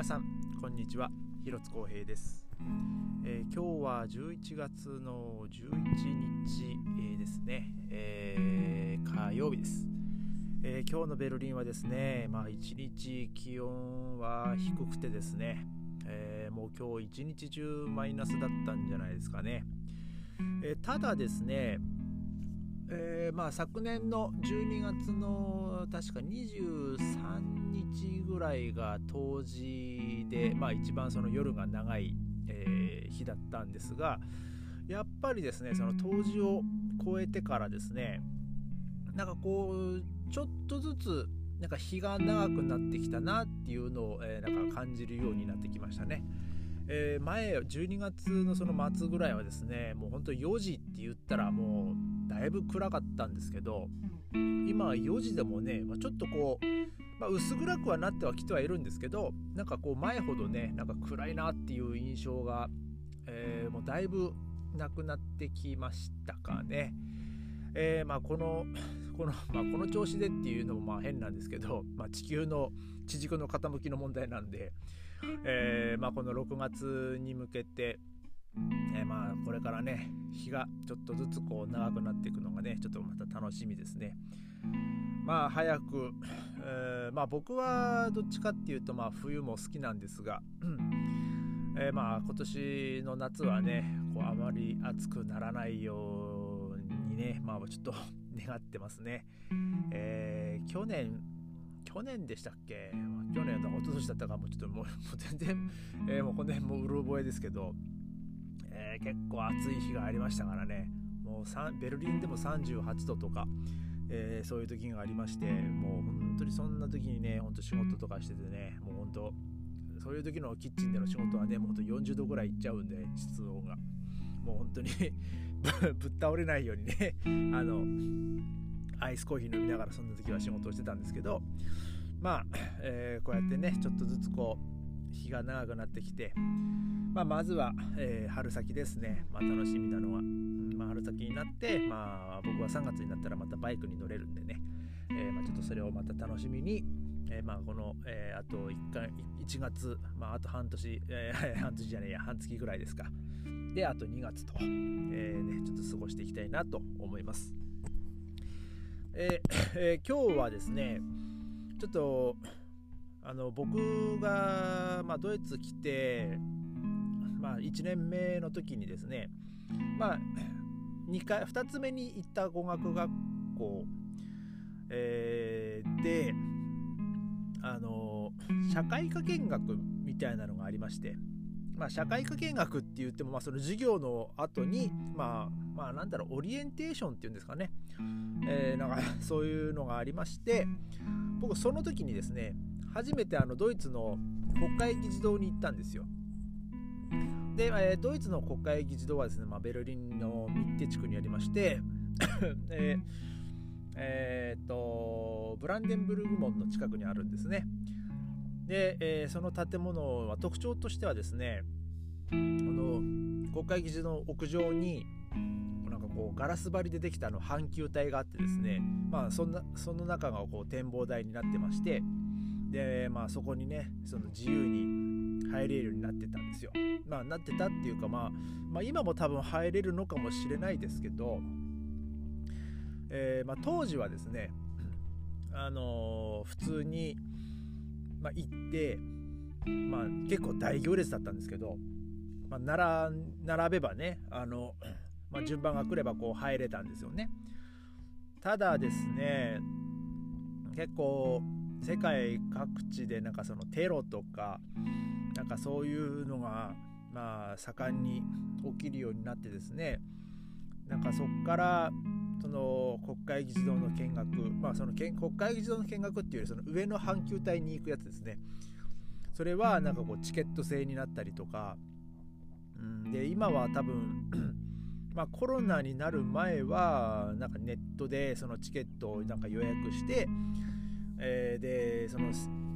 皆さんこんにちは。広津光平です、えー今日は11月の11日、えーですね、えー火曜日です、えー今日のベルリンはですねまあ一日気温は低くてですね、えーもう今日一日中マイナスだったんじゃないですかね、えーただですねえーまあ、昨年の12月の確か23日ぐらいが冬至で、まあ、一番その夜が長い、えー日だったんですがやっぱりですねその冬至を超えてからですねなんかこうちょっとずつなんか日が長くなってきたなっていうのを、えーなんか感じるようになってきましたね。えー前12月のその末ぐらいはですねもう本当4時って言ったらもうだいぶ暗かったんですけど今は4時でもね、まあ、ちょっとこう、まあ、薄暗くはなってはきてはいるんですけどなんかこう前ほどねなんか暗いなっていう印象が、えーもうだいぶなくなってきましたかね。えーまあ、このこの,、まあ、この調子でっていうのもまあ変なんですけど、まあ、地球の地軸の傾きの問題なんで、えーまあ、この6月に向けて、えーまあこれからね日がちょっとずつこう長くなっていくのがねちょっとまた楽しみですね。まあ早く、えーまあ僕はどっちかっていうとまあ冬も好きなんですが、えーまあ今年の夏はねこうあまり暑くならないようにねまあちょっと 願ってますね。えー去年去年でしたっけ？去年だ一昨年だったかもちょっともう全然、えーもうこの辺もうる覚えですけど、結構暑い日がありましたからね。もうベルリンでも38度とか、えーそういう時がありましてもう本当にそんな時にね本当仕事とかしててねもう本当そういう時のキッチンでの仕事はねもう本当40度ぐらいいっちゃうんで室温が。もう本当に ぶぶっ倒れないようにね あのアイスコーヒー飲みながらそんな時は仕事をしてたんですけどまあ、えーこうやってねちょっとずつこう日が長くなってきて、まあ、まずは、えー春先ですね、まあ、楽しみなのは、まあ、春先になって、まあ、僕は3月になったらまたバイクに乗れるんでね、えーまあ、ちょっとそれをまた楽しみに、えーまあ、この、えーあと 1, 回1月、まあ、あと半年、えー 半年じゃねえや半月ぐらいですか。であと2月と、えーね、ちょっと過ごしていきたいなと思います。えー えー今日はですねちょっとあの僕が、まあ、ドイツ来て、まあ、1年目の時にですね、まあ、2, 回2つ目に行った語学学校、えーであの社会科見学みたいなのがありまして、まあ、社会科見学って言っても、まあ、その授業の後にまあまあなんだろうオリエンテーションっていうんですかね、えーなんかそういうのがありまして僕その時にですね初めてあのドイツの国会議事堂に行ったんですよ。で、えードイツの国会議事堂はですね、まあ、ベルリンのミッテ地区にありまして えーえーっとブランデンブルグ門の近くにあるんですね。で、えーその建物は特徴としてはですねこの国会議事堂の屋上になんかこうガラス張りでできたあの半球体があってですねまあそんなその中がこう展望台になってましてでまあそこにねその自由に入れるようになってたんですよ。まあなってたっていうか、まあ、まあ今も多分入れるのかもしれないですけど、えーまあ、当時はですねあのー普通に、まあ、行って、まあ、結構大行列だったんですけど、まあ、並ん並べばねあの、まあ、順番が来ればこう入れたんですよね。ただですね結構世界各地でなんかそのテロとかなんかそういうのがまあ盛んに起きるようになってですねなんかそこからその国会議事堂の見学まあその国会議事堂の見学っていうよりその上の半球体に行くやつですね。それはなんかこうチケット制になったりとか、うん、で今は多分 まあコロナになる前はなんかネットでそのチケットをなんか予約して、えーでその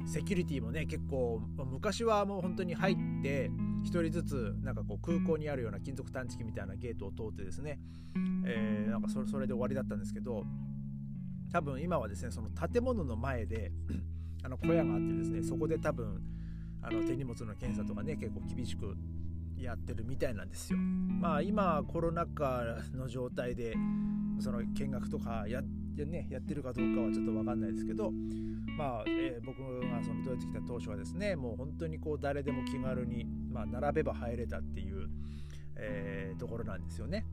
セキュリティもね結構昔はもう本当に入って1人ずつなんかこう空港にあるような金属探知機みたいなゲートを通ってですね、えーなんかそれそれで終わりだったんですけど多分今はですねその建物の前で あの小屋があってですねそこで多分あの手荷物の検査とかね結構厳しくやってるみたいなんですよ。まあ今コロナ禍の状態でその見学とかや,、ね、やってるかどうかはちょっと分かんないですけど、まあえー、僕がそのドイツ来た当初はですねもう本当にこう誰でも気軽に、まあ、並べば入れたっていう、えー、ところなんですよね。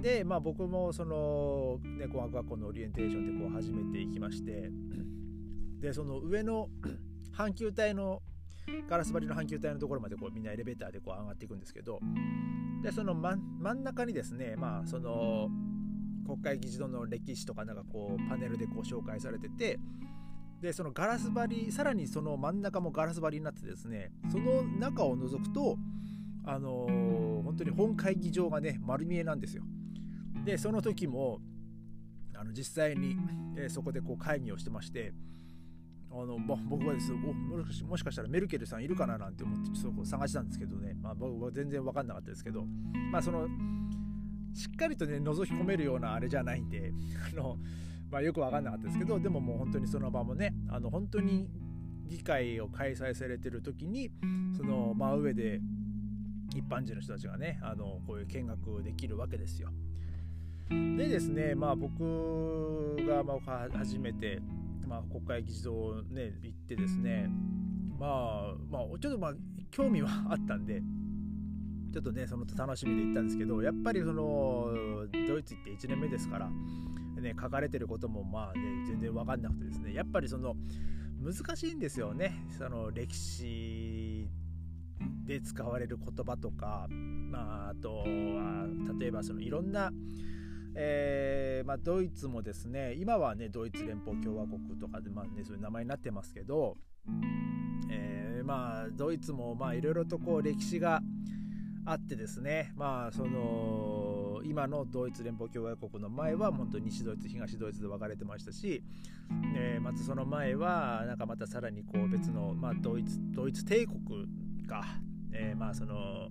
で、まあ、僕もその猫学学校のオリエンテーションでこう始めていきましてでその上の阪急隊のガラス張りの阪急隊のところまでこうみんなエレベーターでこう上がっていくんですけどでその真ん中にですねまあその国会議事堂の歴史とかなんかこうパネルでこう紹介されててでそのガラス張りさらにその真ん中もガラス張りになってですねその中を覗くとあのー、本当に本会議場がね丸見えなんですよ。でその時もあの実際に、えー、そこでこう会議をしてましてあの、ま、僕はですおもしかしたらメルケルさんいるかななんて思ってちょっと探したんですけどね、まあ、僕は全然分かんなかったですけど。まあそのしっかりとね覗き込めるようなあれじゃないんで あの、まあ、よく分かんなかったですけどでももう本当にその場もねあの本当に議会を開催されてる時にその真上で一般人の人たちがねあのこういう見学できるわけですよ。でですねまあ僕がまあ初めてまあ、国会議事堂ね行ってですねまあまあちょっとまあ興味はあったんでちょっとねその楽しみで行ったんですけどやっぱりそのドイツ行って1年目ですからね書かれてることもまあね全然分かんなくてですねやっぱりその難しいんですよね。その歴史で使われる言葉とか、まあ、あとは例えばそのいろんなえー、まあ、ドイツもですね今はねドイツ連邦共和国とかで、まあね、そういう名前になってますけど、えー、まあ、ドイツもいろいろとこう歴史があってですねまあその今のドイツ連邦共和国の前は本当に西ドイツ東ドイツで分かれてましたし、えー、またその前はなんかまたさらにこう別の、まあ、ドイツドイツ帝国か、えー、まあその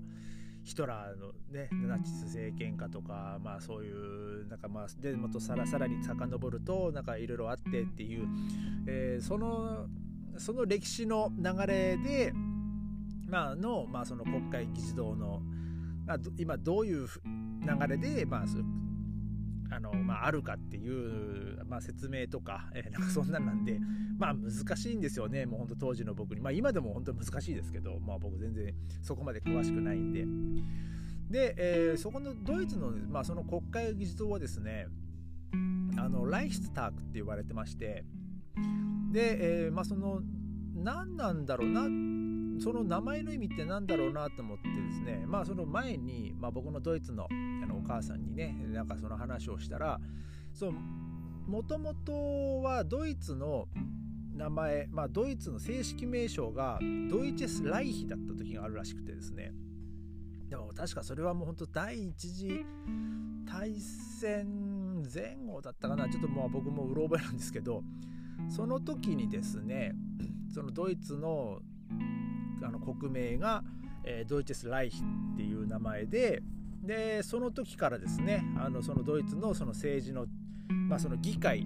ヒトラーのねナチス政権下とかまあそういうなんかまあでもとさらさらに遡るとなんかいろいろあってっていう、えー、そのその歴史の流れでまあのまあその国会議事堂の今どういう流れでまああの、まあ、あるかっていう、まあ、説明とか、えー、なんかそんなんなんで、まあ難しいんですよね、もう本当当時の僕に。まあ今でも本当難しいですけど、まあ僕全然そこまで詳しくないんで。で、えー、そこのドイツの、まあその国会議事堂はですね、あの、ライヒスタークって言われてまして、で、えー、まあその、何なんだろうな、その名前の意味って何だろうなと思ってですね、まあその前に、まあ僕のドイツのあのお母さんにね、なんかその話をしたら、そう、もともとはドイツの名前、まあ、ドイツの正式名称がドイチェス・ライヒだった時があるらしくてですね。でも確かそれはもう本当第一次大戦前後だったかな。ちょっともう僕もうろ覚えなんですけどその時にですねそのドイツのあの国名が、えー、ドイチェス・ライヒっていう名前ででその時からですねあのそのドイツのその政治のまあ、その議会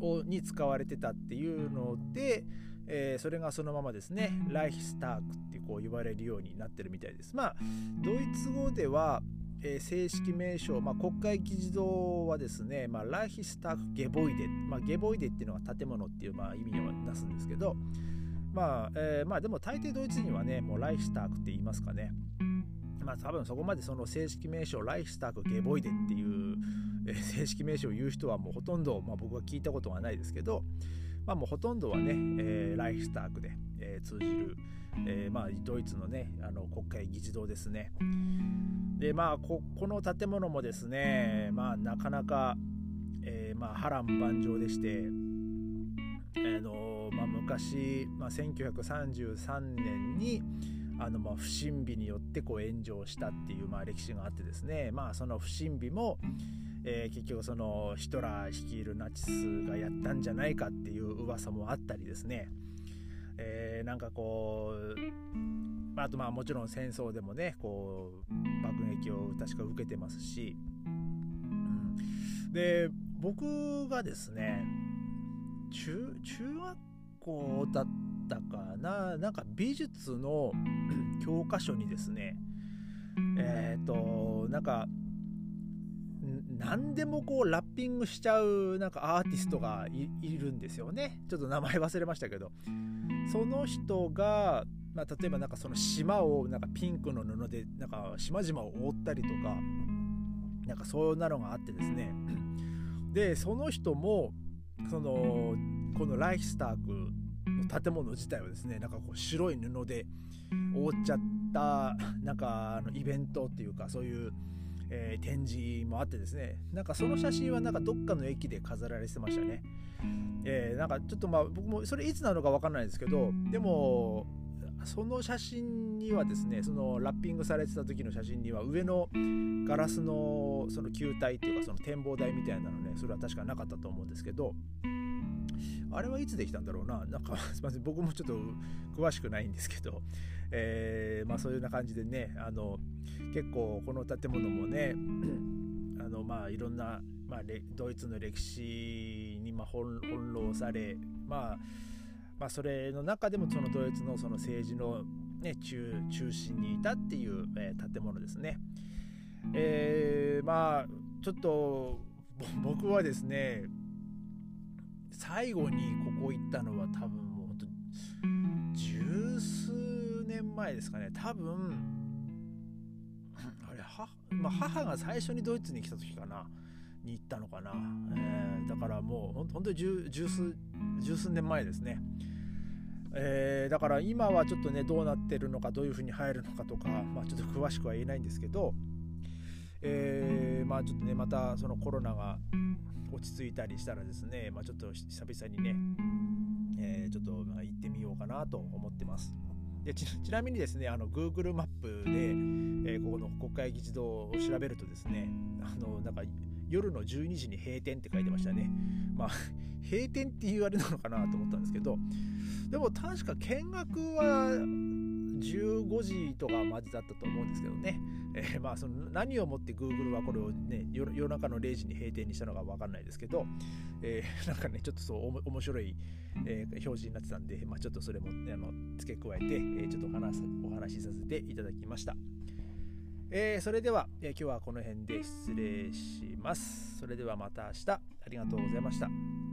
をに使われてたっていうので、えー、それがそのままですねライヒスタークってこう言われるようになってるみたいです。まあドイツ語では、え、正式名称、まあ、国会議事堂はですね、まあ、ライヒスターク・ゲボイデ、まあ、ゲボイデっていうのは建物っていう、まあ、意味を出すんですけどまあ、えー、まあでも大抵ドイツにはねもうライヒスタークって言いますかねまあ多分そこまでその正式名称ライヒスターク・ゲボイデっていうえ正式名称を言う人はもうほとんど、まあ、僕は聞いたことはないですけど、まあ、もうほとんどはね、えー、ライフスタークで、えー、通じる、えー、まあ、ドイツのねあの国会議事堂ですね。でまあここの建物もですね、まあ、なかなか、えまあ、波乱万丈でして、えのまあ、昔、まあ、1933年にあのまあ不審火によってこう炎上したっていうまあ歴史があってですね。まあその不審火も、えー、結局そのヒトラー率いるナチスがやったんじゃないかっていう噂もあったりですね、えー、なんかこうあとまあもちろん戦争でもねこう爆撃を確か受けてますし、うん、で僕がですね中中学校だったかな。なんか美術の 教科書にですねえっ、ー、となんか何でもこうラッピングしちゃうなんかアーティストがいるんですよね。ちょっと名前忘れましたけど。その人が、まあ、例えばなんかその島をなんかピンクの布でなんか島々を覆ったりとかなんかそういうのがあってですね。でその人もそのこのライヒスタークの建物自体はですねなんかこう白い布で覆っちゃったなんかあのイベントっていうかそういうえー、展示もあってですねなんかその写真はなんかどっかの駅で飾られてましたね、えー、なんかちょっとまあ僕もそれいつなのか分かんないですけどでもその写真にはですねそのラッピングされてた時の写真には上のガラスのその球体っていうかその展望台みたいなのねそれは確かなかったと思うんですけどあれはいつできたんだろうな。なんか すいません。僕もちょっと詳しくないんですけど。えー、まあ、そういうような感じでねあの結構この建物もね あのまあいろんな、まあ、ドイツの歴史にま翻弄され、まあ、まあそれの中でもそのドイツのその政治の、ね、中中心にいたっていう、えー、建物ですね。えー、まあちょっと僕はですね最後にここ行ったのは多分もう本当十数年前ですかね。多分あれは、まあ、母が最初にドイツに来た時かな。に行ったのかな、えー、だからもう本当に十十数十数年前ですね。えー、だから今はちょっとねどうなってるのかどういうふうに入るのかとか、まあ、ちょっと詳しくは言えないんですけど、えー、まあちょっとねまたそのコロナが落ち着いたりしたらですね、まあ、ちょっと久々にね、えー、ちょっと行ってみようかなと思ってます。でちなみにですねあの Google マップで、えー、ここの国会議事堂を調べるとですねあのなんか夜の12時に閉店って書いてましたね。まあ 閉店って言われなのかなと思ったんですけどでも確か見学は15時とかまでだったと思うんですけどね、えー、まあその何をもって Google はこれをね夜中の0時に閉店にしたのか分かんないですけど、えー、なんかねちょっとそう面白い、えー、表示になってたんで、まあ、ちょっとそれも、ね、あの付け加えて、えー、ちょっとお話お話しさせていただきました。えー、それでは、えー、今日はこの辺で失礼します。それではまた明日ありがとうございました。